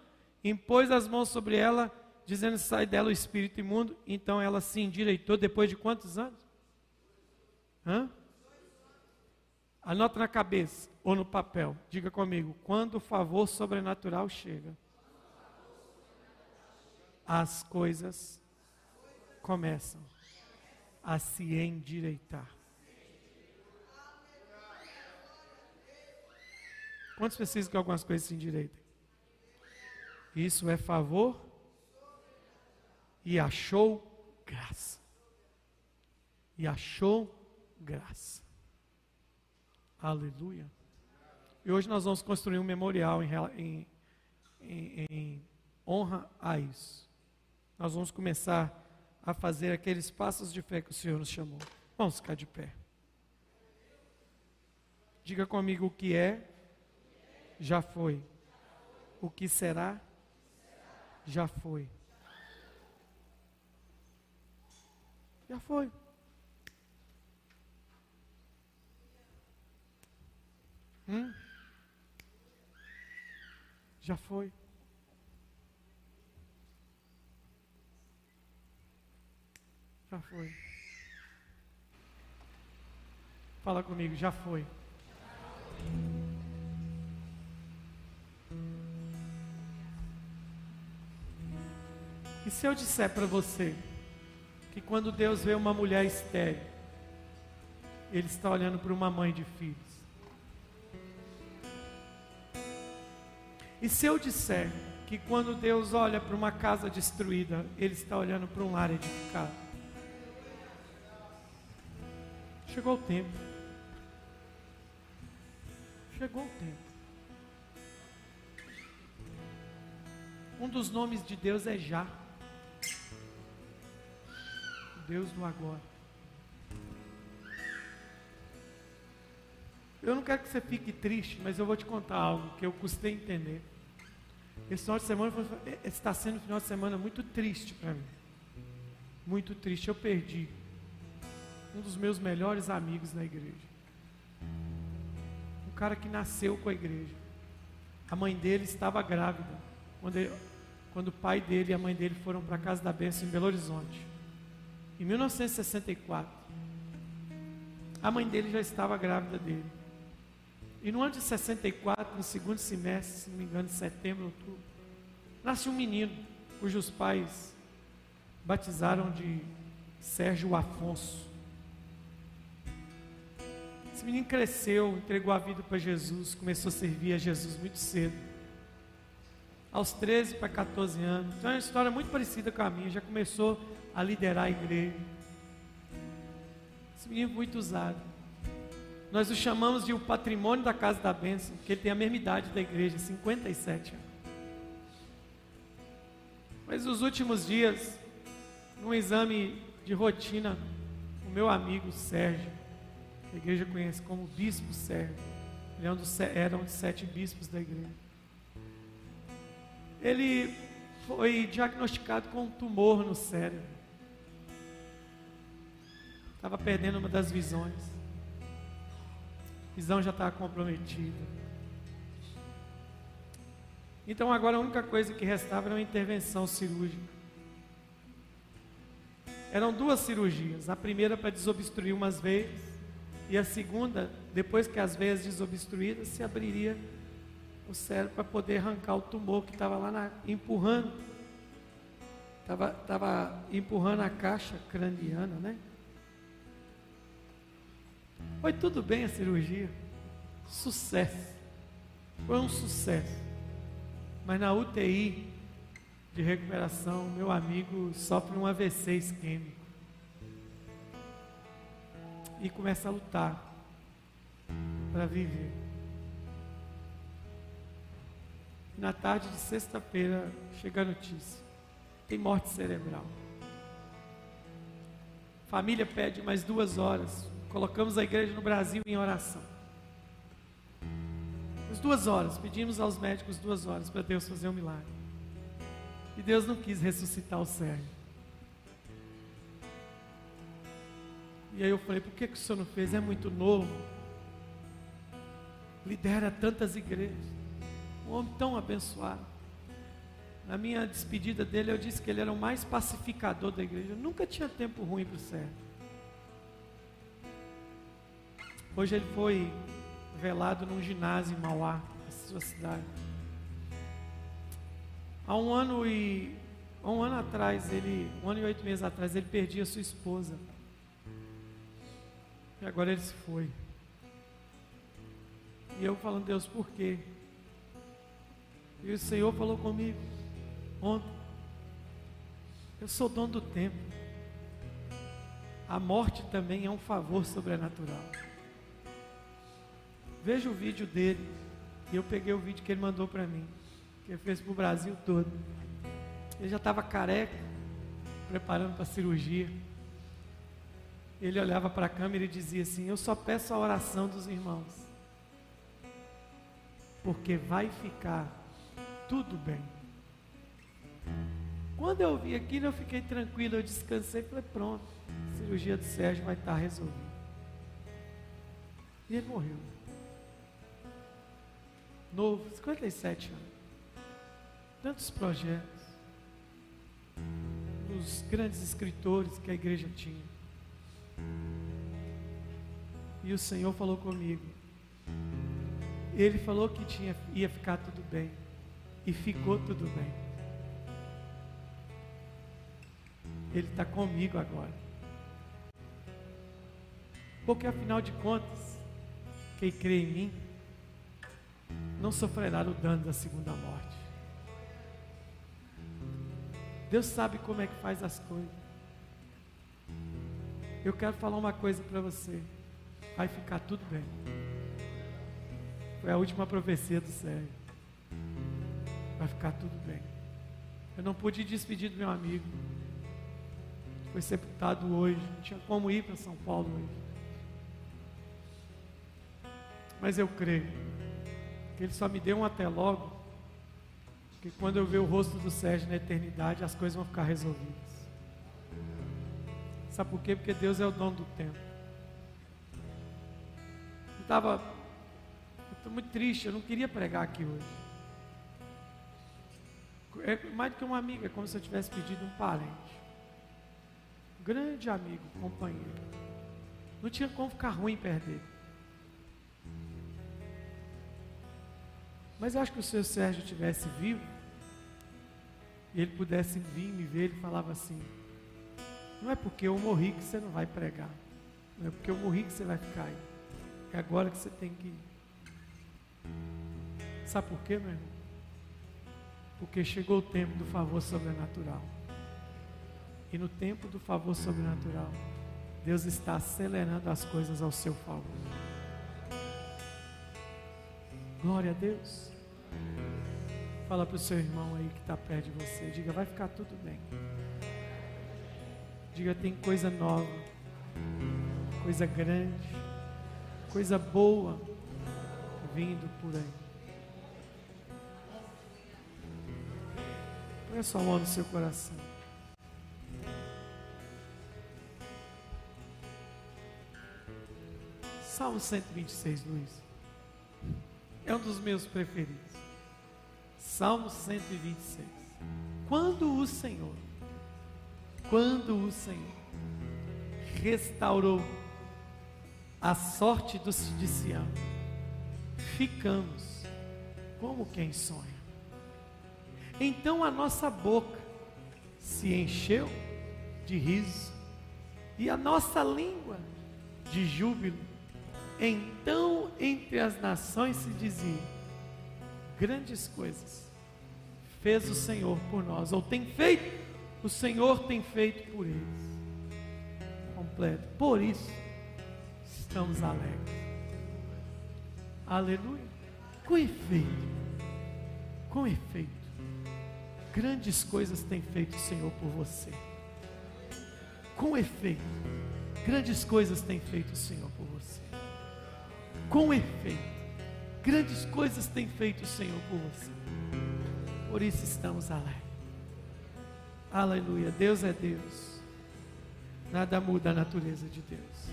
impôs as mãos sobre ela, dizendo: sai dela o espírito imundo. Então ela se endireitou depois de quantos anos? Hã? Anota na cabeça ou no papel. Diga comigo: quando o favor sobrenatural chega, as coisas começam a se endireitar. Quantos precisam que algumas coisas se endireitem? Isso é favor e achou graça. E achou graça. Aleluia. E hoje nós vamos construir um memorial em, em, em, honra a isso. Nós vamos começar a fazer aqueles passos de fé que o Senhor nos chamou. Vamos ficar de pé. Diga comigo o que é, já foi. O que será, já foi. Já foi. Hum? Já foi. Já foi. Fala comigo, já foi. E se eu disser para você que quando Deus vê uma mulher estéril, Ele está olhando para uma mãe de filhos? E se eu disser que quando Deus olha para uma casa destruída, Ele está olhando para um lar edificado? Chegou o tempo. Chegou o tempo. Um dos nomes de Deus é Já. Deus do agora. Eu não quero que você fique triste, mas eu vou te contar algo que eu custei entender. Esse final de semana está sendo um final de semana muito triste para mim. Muito triste. Eu perdi um dos meus melhores amigos na igreja. Um cara que nasceu com a igreja. A mãe dele estava grávida quando, ele, quando o pai dele e a mãe dele foram para a casa da bênção em Belo Horizonte. Em 1964. A mãe dele já estava grávida dele. E no ano de 64, no segundo semestre, se não me engano, setembro, outubro, nasceu um menino cujos pais batizaram de Sérgio Afonso. Esse menino cresceu, entregou a vida para Jesus, começou a servir a Jesus muito cedo. Aos 13 para 14 anos. Então é uma história muito parecida com a minha. Já começou a liderar a igreja. Esse menino muito usado. Nós o chamamos de o patrimônio da casa da bênção, porque ele tem a mesma idade da igreja, 57 anos. Mas nos últimos dias, num exame de rotina, o meu amigo Sérgio, a igreja conhece como Bispo Sérgio. Ele é um dos, era um dos sete bispos da igreja. Ele foi diagnosticado com um tumor no cérebro. Estava perdendo uma das visões. Visão já estava comprometida. Então agora a única coisa que restava era uma intervenção cirúrgica. Eram duas cirurgias. A primeira para desobstruir umas veias e a segunda, depois que as veias desobstruídas, se abriria o cérebro para poder arrancar o tumor que estava lá na, empurrando. Estava tava empurrando a caixa craniana, né? Foi tudo bem a cirurgia. Sucesso. Foi um sucesso. Mas na UTI de recuperação, meu amigo sofre um AVC isquêmico. E começa a lutar para viver. Na tarde de sexta-feira chega a notícia: tem morte cerebral. Família pede mais duas horas. Colocamos a igreja no Brasil em oração. As duas horas, pedimos aos médicos duas horas para Deus fazer um milagre. E Deus não quis ressuscitar o Sérgio. E aí eu falei, por que, que o senhor não fez? É muito novo. Lidera tantas igrejas. Um homem tão abençoado. Na minha despedida dele, eu disse que ele era o mais pacificador da igreja. Eu nunca tinha tempo ruim para o Sérgio. Hoje ele foi velado num ginásio em Mauá, sua cidade. Há um ano e há um ano atrás, ele, um ano e oito meses atrás, ele perdia sua esposa. E agora ele se foi. E eu falando, Deus, por quê? E o Senhor falou comigo ontem. Eu sou dono do tempo. A morte também é um favor sobrenatural. Veja o vídeo dele. E eu peguei o vídeo que ele mandou para mim. Que ele fez para o Brasil todo. Ele já estava careca, preparando para a cirurgia. Ele olhava para a câmera e dizia assim: Eu só peço a oração dos irmãos. Porque vai ficar tudo bem. Quando eu vi aquilo, eu fiquei tranquilo, eu descansei e falei: Pronto, a cirurgia do Sérgio vai estar resolvida. E ele morreu novo, 57 anos. Tantos projetos. Os grandes escritores que a igreja tinha. E o Senhor falou comigo. Ele falou que tinha, ia ficar tudo bem. E ficou tudo bem. Ele está comigo agora. Porque afinal de contas, quem crê em mim, não sofrerá o dano da segunda morte. Deus sabe como é que faz as coisas. Eu quero falar uma coisa para você. Vai ficar tudo bem. Foi a última profecia do Sérgio. Vai ficar tudo bem. Eu não pude despedir do meu amigo. Foi sepultado hoje. Não tinha como ir para São Paulo hoje. Mas eu creio Ele só me deu um até logo, que quando eu ver o rosto do Sérgio na eternidade, as coisas vão ficar resolvidas. Sabe por quê? Porque Deus é o dono do tempo. Eu estava estou muito triste, eu não queria pregar aqui hoje. É mais do que uma amiga, é como se eu tivesse pedido um parente. grande amigo, companheiro. Não tinha como ficar ruim perder. Mas eu acho que o seu Sérgio tivesse vivo, e ele pudesse vir me ver, ele falava assim: Não é porque eu morri que você não vai pregar. Não é porque eu morri que você vai ficar aí. É agora que você tem que ir. Sabe por quê, meu irmão? Porque chegou o tempo do favor sobrenatural. E no tempo do favor sobrenatural, Deus está acelerando as coisas ao seu favor. Glória a Deus. Fala para o seu irmão aí que está perto de você. Diga, vai ficar tudo bem. Diga, tem coisa nova, coisa grande, coisa boa vindo por aí. Põe a sua mão no seu coração. Salmo 126, Luiz. É um dos meus preferidos. Salmo 126. Quando o Senhor, quando o Senhor restaurou a sorte dos de Sião, ficamos como quem sonha. Então a nossa boca se encheu de riso e a nossa língua de júbilo. Então entre as nações se dizia: grandes coisas fez o Senhor por nós, ou tem feito, o Senhor tem feito por eles. Completo. Por isso estamos alegres. Aleluia. Com efeito, com efeito, grandes coisas tem feito o Senhor por você. Com efeito, grandes coisas tem feito o Senhor por você. Com efeito, grandes coisas tem feito o Senhor por você. Por isso estamos alegres. Aleluia. Deus é Deus. Nada muda a natureza de Deus.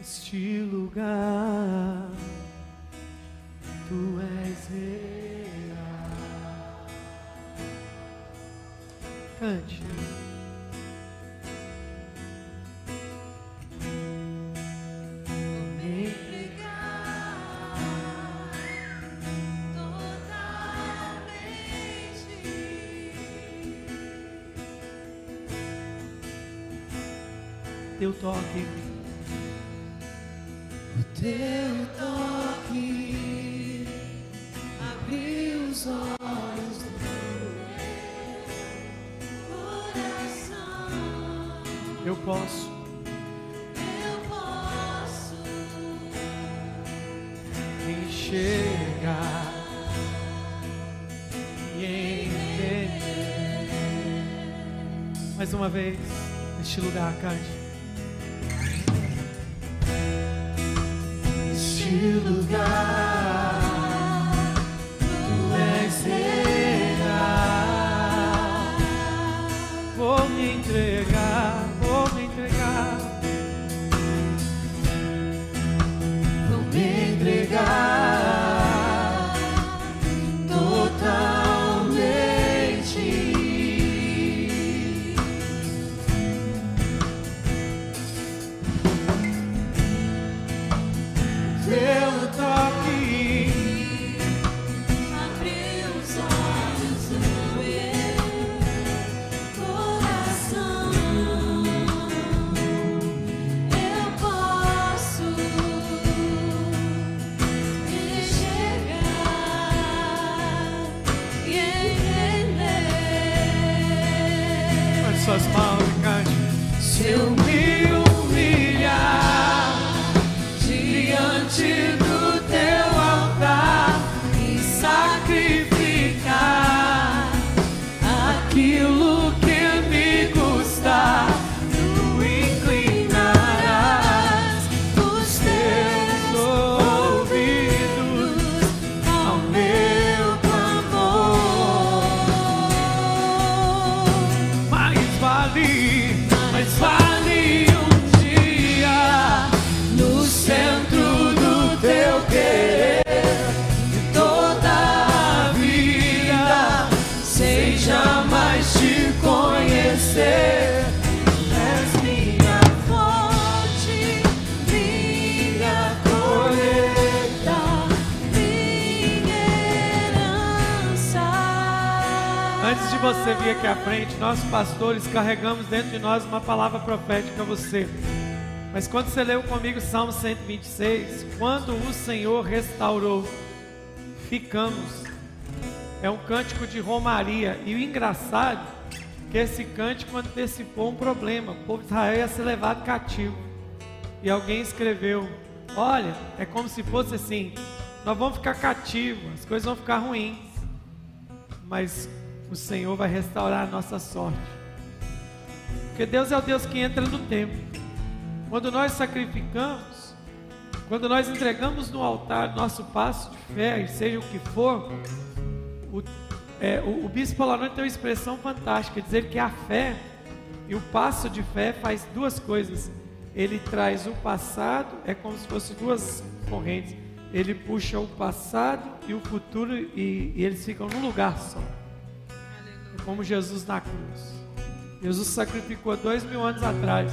Este lugar, tu és real. Cante. Toque. O teu toque abriu os olhos do meu coração. Eu posso. Eu posso enxergar e entender. Mais uma vez, neste lugar, cante. Carregamos dentro de nós uma palavra profética a você. Mas quando você leu comigo Salmo 126, quando o Senhor restaurou, ficamos. É um cântico de romaria. E o engraçado é que esse cântico antecipou um problema. O povo de Israel ia ser levado cativo. E alguém escreveu: Olha, é como se fosse assim: nós vamos ficar cativos, as coisas vão ficar ruins mas o Senhor vai restaurar a nossa sorte. Porque Deus é o Deus que entra no tempo. Quando nós sacrificamos, quando nós entregamos no altar nosso passo de fé, e seja o que for, o, é, o, o bispo Alanone tem uma expressão fantástica, dizer que a fé e o passo de fé faz duas coisas. ele traz o passado, é como se fossem duas correntes. Ele puxa o passado e o futuro e, e eles ficam num lugar só. Como Jesus na cruz. Jesus sacrificou dois mil anos atrás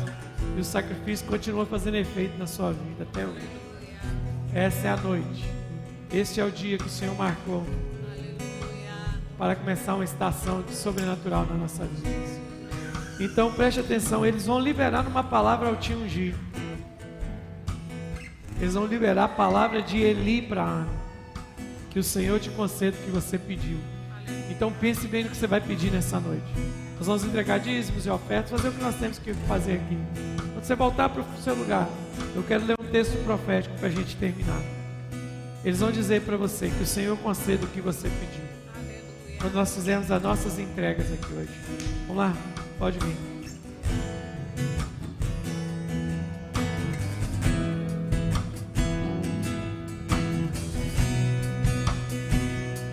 e o sacrifício continua fazendo efeito na sua vida até hoje. Essa é a noite. Este é o dia que o Senhor marcou para começar uma estação de sobrenatural na nossa vida. Então preste atenção, eles vão liberar uma palavra ao te ungir. Eles vão liberar a palavra de Eli para Ana. Que o Senhor te conceda o que você pediu. Então pense bem no que você vai pedir nessa noite. Nós vamos entregar dízimos e ofertas, fazer o que nós temos que fazer aqui. Quando você voltar para o seu lugar, eu quero ler um texto profético para a gente terminar. Eles vão dizer para você que o Senhor conceda o que você pediu. Quando nós fizermos as nossas entregas aqui hoje. Vamos lá? Pode vir.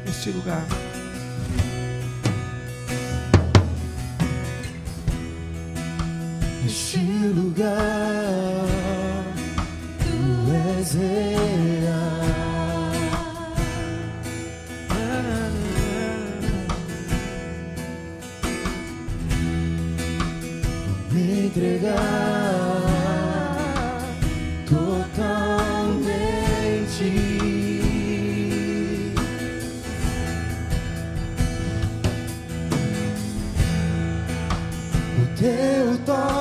Este lugar. Este lugar, tu és real. me entregar totalmente. O teu toque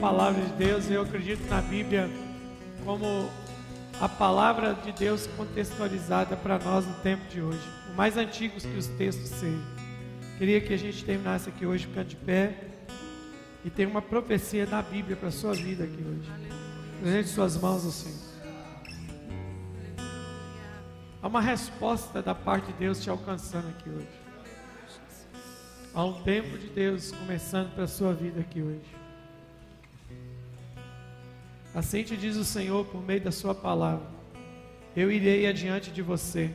palavra de Deus. Eu acredito na Bíblia como a palavra de Deus contextualizada para nós no tempo de hoje. Por mais antigos que os textos sejam. Queria que a gente terminasse aqui hoje ficando de pé. E tem uma profecia da Bíblia para a sua vida aqui hoje. Presente suas mãos assim. Há uma resposta da parte de Deus te alcançando aqui hoje. Há um tempo de Deus começando para sua vida aqui hoje. Assim te diz o Senhor por meio da sua palavra: Eu irei adiante de você.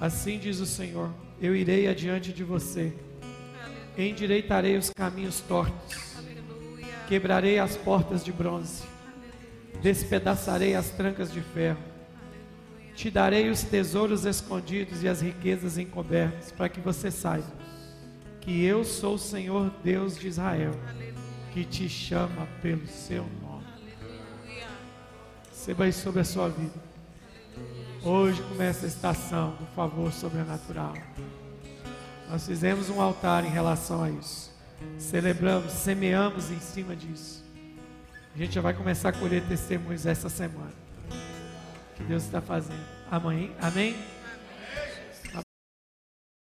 Assim diz o Senhor: Eu irei adiante de você. Endireitarei os caminhos tortos. Quebrarei as portas de bronze. Despedaçarei as trancas de ferro. Te darei os tesouros escondidos e as riquezas encobertas, para que você saiba que eu sou o Senhor Deus de Israel, que te chama pelo seu nome. Receba isso sobre a sua vida. Hoje começa a estação do favor sobrenatural. Nós fizemos um altar em relação a isso. Celebramos, semeamos em cima disso. A gente já vai começar a colher testemunhos essa semana. Que Deus está fazendo. Amém? Amém?